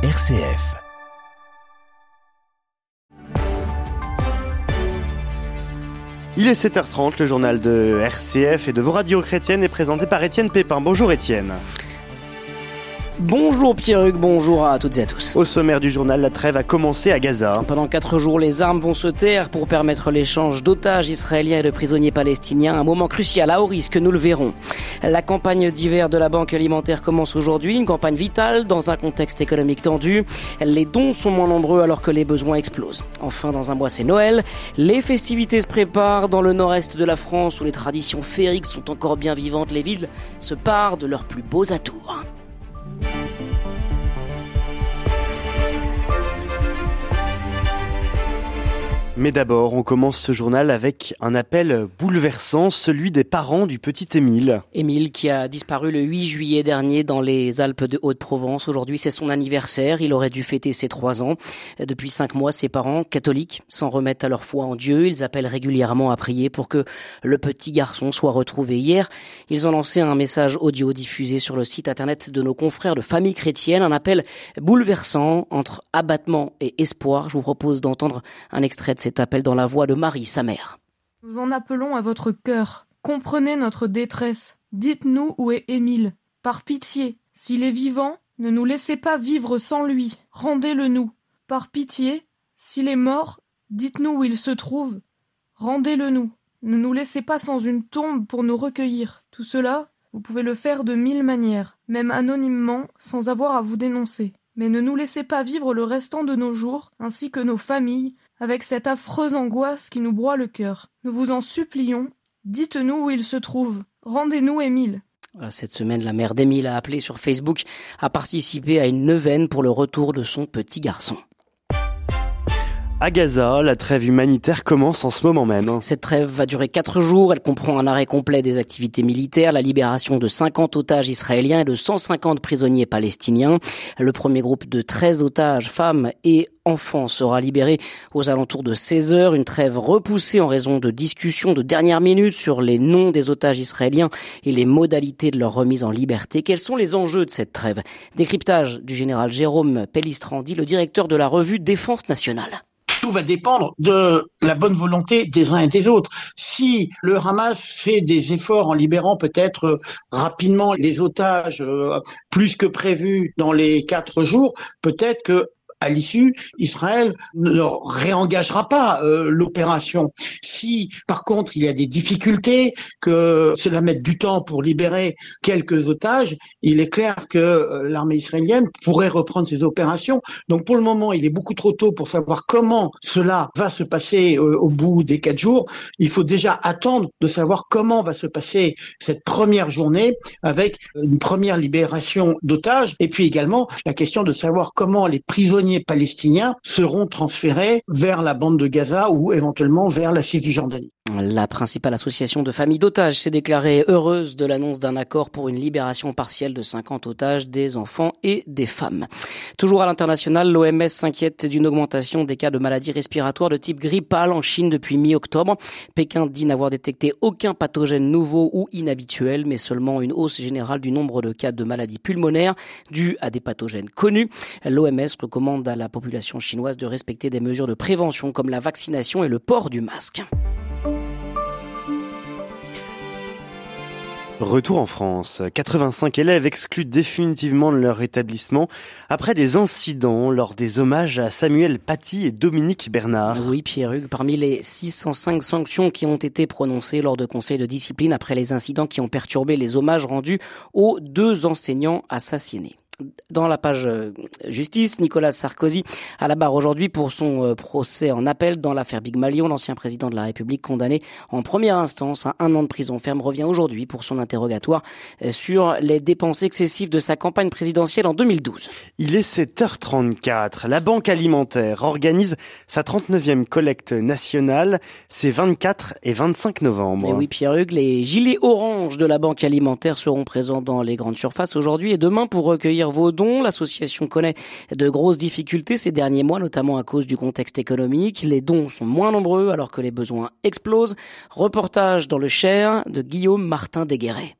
RCF. Il est 7h30, le journal de RCF et de vos radios chrétiennes est présenté par Étienne Pépin. Bonjour Étienne. Bonjour Pierruc, bonjour à toutes et à tous. Au sommaire du journal, la trêve a commencé à Gaza. Pendant quatre jours, les armes vont se taire pour permettre l'échange d'otages israéliens et de prisonniers palestiniens, un moment crucial à haut risque, nous le verrons. La campagne d'hiver de la Banque alimentaire commence aujourd'hui, une campagne vitale dans un contexte économique tendu. Les dons sont moins nombreux alors que les besoins explosent. Enfin, dans un mois, c'est Noël. Les festivités se préparent dans le nord-est de la France où les traditions féeriques sont encore bien vivantes. Les villes se parent de leurs plus beaux atours. Mais d'abord, on commence ce journal avec un appel bouleversant, celui des parents du petit Émile. Émile qui a disparu le 8 juillet dernier dans les Alpes de Haute-Provence. Aujourd'hui, c'est son anniversaire. Il aurait dû fêter ses trois ans. Depuis cinq mois, ses parents, catholiques, s'en remettent à leur foi en Dieu. Ils appellent régulièrement à prier pour que le petit garçon soit retrouvé. Hier, ils ont lancé un message audio diffusé sur le site internet de nos confrères de famille chrétienne. Un appel bouleversant entre abattement et espoir. Je vous propose d'entendre un extrait de appel dans la voix de Marie, sa mère. Nous en appelons à votre cœur. Comprenez notre détresse. Dites-nous où est Émile. Par pitié, s'il est vivant, ne nous laissez pas vivre sans lui. Rendez-le nous. Par pitié, s'il est mort, dites-nous où il se trouve. Rendez-le nous. Ne nous laissez pas sans une tombe pour nous recueillir. Tout cela, vous pouvez le faire de mille manières, même anonymement, sans avoir à vous dénoncer. Mais ne nous laissez pas vivre le restant de nos jours, ainsi que nos familles, avec cette affreuse angoisse qui nous broie le cœur. Nous vous en supplions, dites-nous où il se trouve. Rendez-nous Émile. Cette semaine, la mère d'Émile a appelé sur Facebook à participer à une neuvaine pour le retour de son petit garçon. À Gaza, la trêve humanitaire commence en ce moment même. Cette trêve va durer quatre jours. Elle comprend un arrêt complet des activités militaires, la libération de 50 otages israéliens et de 150 prisonniers palestiniens. Le premier groupe de 13 otages, femmes et enfants, sera libéré aux alentours de 16 heures. Une trêve repoussée en raison de discussions de dernière minute sur les noms des otages israéliens et les modalités de leur remise en liberté. Quels sont les enjeux de cette trêve? Décryptage du général Jérôme Pellistrandi, le directeur de la revue Défense nationale tout va dépendre de la bonne volonté des uns et des autres. Si le Hamas fait des efforts en libérant peut-être rapidement les otages plus que prévu dans les quatre jours, peut-être que à l'issue, Israël ne réengagera pas euh, l'opération. Si, par contre, il y a des difficultés, que cela mette du temps pour libérer quelques otages, il est clair que euh, l'armée israélienne pourrait reprendre ses opérations. Donc, pour le moment, il est beaucoup trop tôt pour savoir comment cela va se passer euh, au bout des quatre jours. Il faut déjà attendre de savoir comment va se passer cette première journée avec une première libération d'otages et puis également la question de savoir comment les prisonniers palestiniens seront transférés vers la bande de Gaza ou éventuellement vers la Cisjordanie. La principale association de familles d'otages s'est déclarée heureuse de l'annonce d'un accord pour une libération partielle de 50 otages, des enfants et des femmes. Toujours à l'international, l'OMS s'inquiète d'une augmentation des cas de maladies respiratoires de type grippal en Chine depuis mi-octobre. Pékin dit n'avoir détecté aucun pathogène nouveau ou inhabituel, mais seulement une hausse générale du nombre de cas de maladies pulmonaires dues à des pathogènes connus. L'OMS recommande à la population chinoise de respecter des mesures de prévention comme la vaccination et le port du masque. Retour en France. 85 élèves exclus définitivement de leur établissement après des incidents lors des hommages à Samuel Paty et Dominique Bernard. Oui, Pierre-Hugues, parmi les 605 sanctions qui ont été prononcées lors de conseils de discipline après les incidents qui ont perturbé les hommages rendus aux deux enseignants assassinés dans la page euh, justice, Nicolas Sarkozy à la barre aujourd'hui pour son euh, procès en appel dans l'affaire Big Malion. L'ancien président de la République condamné en première instance à un an de prison ferme revient aujourd'hui pour son interrogatoire euh, sur les dépenses excessives de sa campagne présidentielle en 2012. Il est 7h34. La Banque alimentaire organise sa 39e collecte nationale. C'est 24 et 25 novembre. Et oui, Pierre-Hugues, les gilets orange de la Banque alimentaire seront présents dans les grandes surfaces aujourd'hui et demain pour recueillir dons. L'association connaît de grosses difficultés ces derniers mois, notamment à cause du contexte économique. Les dons sont moins nombreux alors que les besoins explosent. Reportage dans le Cher de Guillaume Martin Desguerret.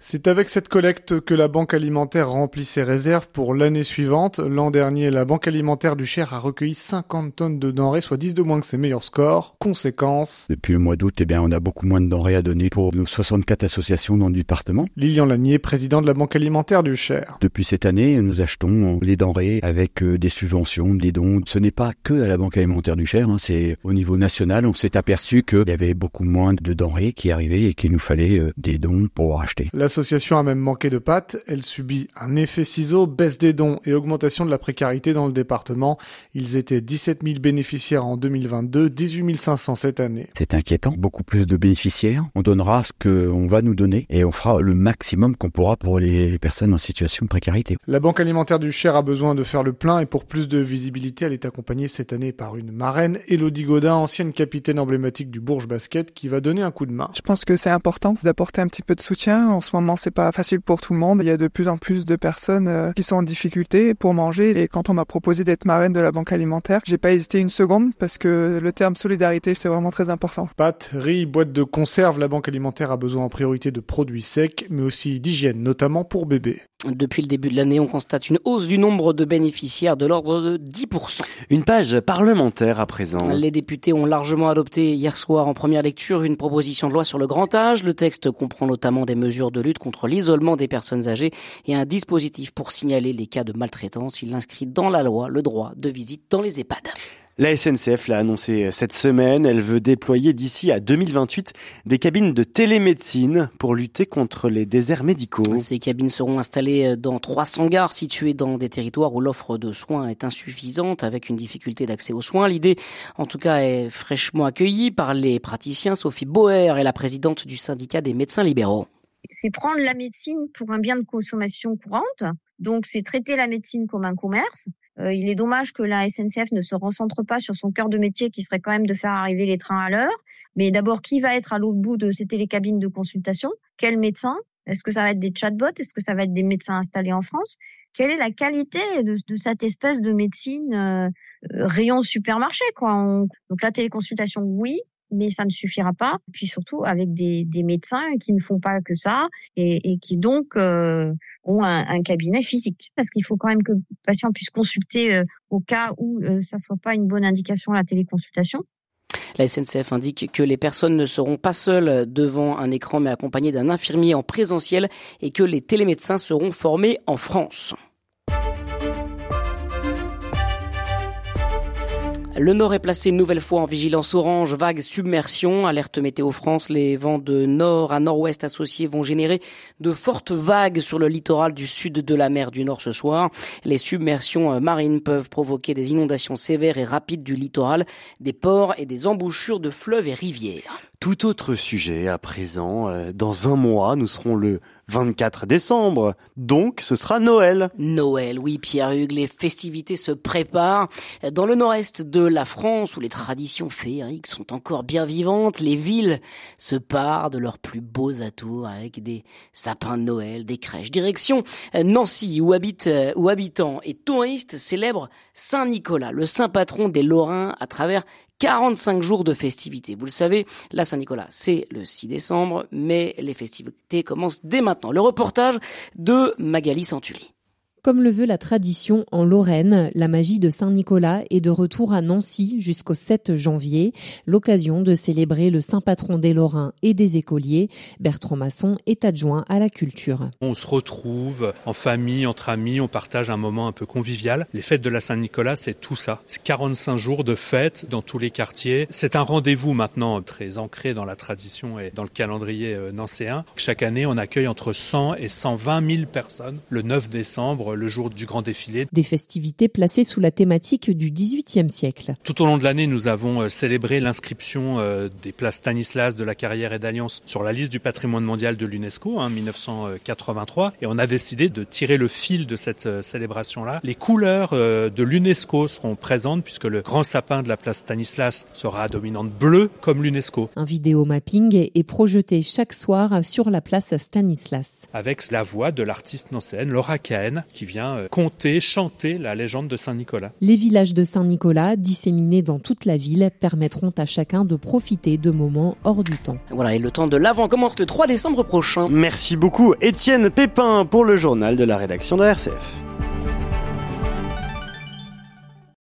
C'est avec cette collecte que la Banque alimentaire remplit ses réserves pour l'année suivante. L'an dernier, la Banque alimentaire du Cher a recueilli 50 tonnes de denrées, soit 10 de moins que ses meilleurs scores. Conséquence. Depuis le mois d'août, eh bien, on a beaucoup moins de denrées à donner pour nos 64 associations dans le département. Lilian Lanier, président de la Banque alimentaire du Cher. Depuis cette année, nous achetons les denrées avec euh, des subventions, des dons. Ce n'est pas que à la Banque alimentaire du Cher, hein, c'est au niveau national. On s'est aperçu qu'il y avait beaucoup moins de denrées qui arrivaient et qu'il nous fallait euh, des dons pour acheter. L'association a même manqué de pâtes. Elle subit un effet ciseau, baisse des dons et augmentation de la précarité dans le département. Ils étaient 17 000 bénéficiaires en 2022, 18 500 cette année. C'est inquiétant. Beaucoup plus de bénéficiaires. On donnera ce qu'on va nous donner et on fera le maximum qu'on pourra pour les personnes en situation de précarité. La Banque alimentaire du Cher a besoin de faire le plein et pour plus de visibilité, elle est accompagnée cette année par une marraine, Elodie Godin, ancienne capitaine emblématique du Bourges Basket, qui va donner un coup de main. Je pense que c'est important d'apporter un petit peu de soutien. En ce moment, c'est pas facile pour tout le monde. Il y a de plus en plus de personnes euh, qui sont en difficulté pour manger. Et quand on m'a proposé d'être marraine de la banque alimentaire, j'ai pas hésité une seconde parce que le terme solidarité, c'est vraiment très important. Pâtes, riz, boîtes de conserve, la banque alimentaire a besoin en priorité de produits secs, mais aussi d'hygiène, notamment pour bébés. Depuis le début de l'année, on constate une hausse du nombre de bénéficiaires de l'ordre de 10%. Une page parlementaire à présent. Les députés ont largement adopté hier soir en première lecture une proposition de loi sur le grand âge. Le texte comprend notamment des mesures de lutte contre l'isolement des personnes âgées et un dispositif pour signaler les cas de maltraitance. Il inscrit dans la loi le droit de visite dans les EHPAD. La SNCF l'a annoncé cette semaine, elle veut déployer d'ici à 2028 des cabines de télémédecine pour lutter contre les déserts médicaux. Ces cabines seront installées dans 300 gares situées dans des territoires où l'offre de soins est insuffisante avec une difficulté d'accès aux soins. L'idée, en tout cas, est fraîchement accueillie par les praticiens. Sophie Boer est la présidente du syndicat des médecins libéraux. C'est prendre la médecine pour un bien de consommation courante. Donc, c'est traiter la médecine comme un commerce. Euh, il est dommage que la SNCF ne se recentre pas sur son cœur de métier qui serait quand même de faire arriver les trains à l'heure. Mais d'abord, qui va être à l'autre bout de ces télécabines de consultation? Quel médecin? Est-ce que ça va être des chatbots? Est-ce que ça va être des médecins installés en France? Quelle est la qualité de, cette espèce de médecine euh, rayon supermarché quoi? Donc la téléconsultation, oui, mais ça ne suffira pas. Puis surtout avec des, médecins qui ne font pas que ça et, qui donc euh, ont un, un, cabinet physique. Parce qu'il faut quand même que le patient puisse consulter euh, au cas où euh, ça soit pas une bonne indication la téléconsultation. La SNCF indique que les personnes ne seront pas seules devant un écran mais accompagnées d'un infirmier en présentiel et que les télémédecins seront formés en France. Le Nord est placé une nouvelle fois en vigilance orange, vague submersion, alerte météo France. Les vents de nord à nord-ouest associés vont générer de fortes vagues sur le littoral du sud de la mer du Nord ce soir. Les submersions marines peuvent provoquer des inondations sévères et rapides du littoral, des ports et des embouchures de fleuves et rivières. Tout autre sujet à présent. Euh, dans un mois, nous serons le 24 décembre. Donc, ce sera Noël. Noël, oui, Pierre Hugues, les festivités se préparent. Dans le nord-est de la France, où les traditions féeriques sont encore bien vivantes, les villes se parent de leurs plus beaux atours avec des sapins de Noël, des crèches. Direction Nancy, où habitent, où habitants et touristes célèbrent Saint-Nicolas, le saint patron des Lorrains à travers 45 jours de festivités. Vous le savez, la Saint-Nicolas, c'est le 6 décembre, mais les festivités commencent dès maintenant. Le reportage de Magali Santulli. Comme le veut la tradition en Lorraine, la magie de Saint-Nicolas est de retour à Nancy jusqu'au 7 janvier, l'occasion de célébrer le saint patron des Lorrains et des écoliers. Bertrand Masson est adjoint à la culture. On se retrouve en famille, entre amis, on partage un moment un peu convivial. Les fêtes de la Saint-Nicolas, c'est tout ça. C'est 45 jours de fêtes dans tous les quartiers. C'est un rendez-vous maintenant très ancré dans la tradition et dans le calendrier euh, nancéen. Chaque année, on accueille entre 100 et 120 000 personnes le 9 décembre le jour du grand défilé. Des festivités placées sous la thématique du XVIIIe siècle. Tout au long de l'année, nous avons euh, célébré l'inscription euh, des places Stanislas de la carrière et d'Alliance sur la liste du patrimoine mondial de l'UNESCO, hein, 1983. Et on a décidé de tirer le fil de cette euh, célébration-là. Les couleurs de l'UNESCO seront présentes puisque le grand sapin de la place Stanislas sera à dominante bleue comme l'UNESCO. Un vidéo mapping est projeté chaque soir sur la place Stanislas. Avec la voix de l'artiste nancéenne Laura Cahen qui vient euh, conter, chanter la légende de Saint-Nicolas. Les villages de Saint-Nicolas, disséminés dans toute la ville, permettront à chacun de profiter de moments hors du temps. Voilà, et le temps de l'avant commence le 3 décembre prochain. Merci beaucoup Étienne Pépin pour le journal de la rédaction de RCF.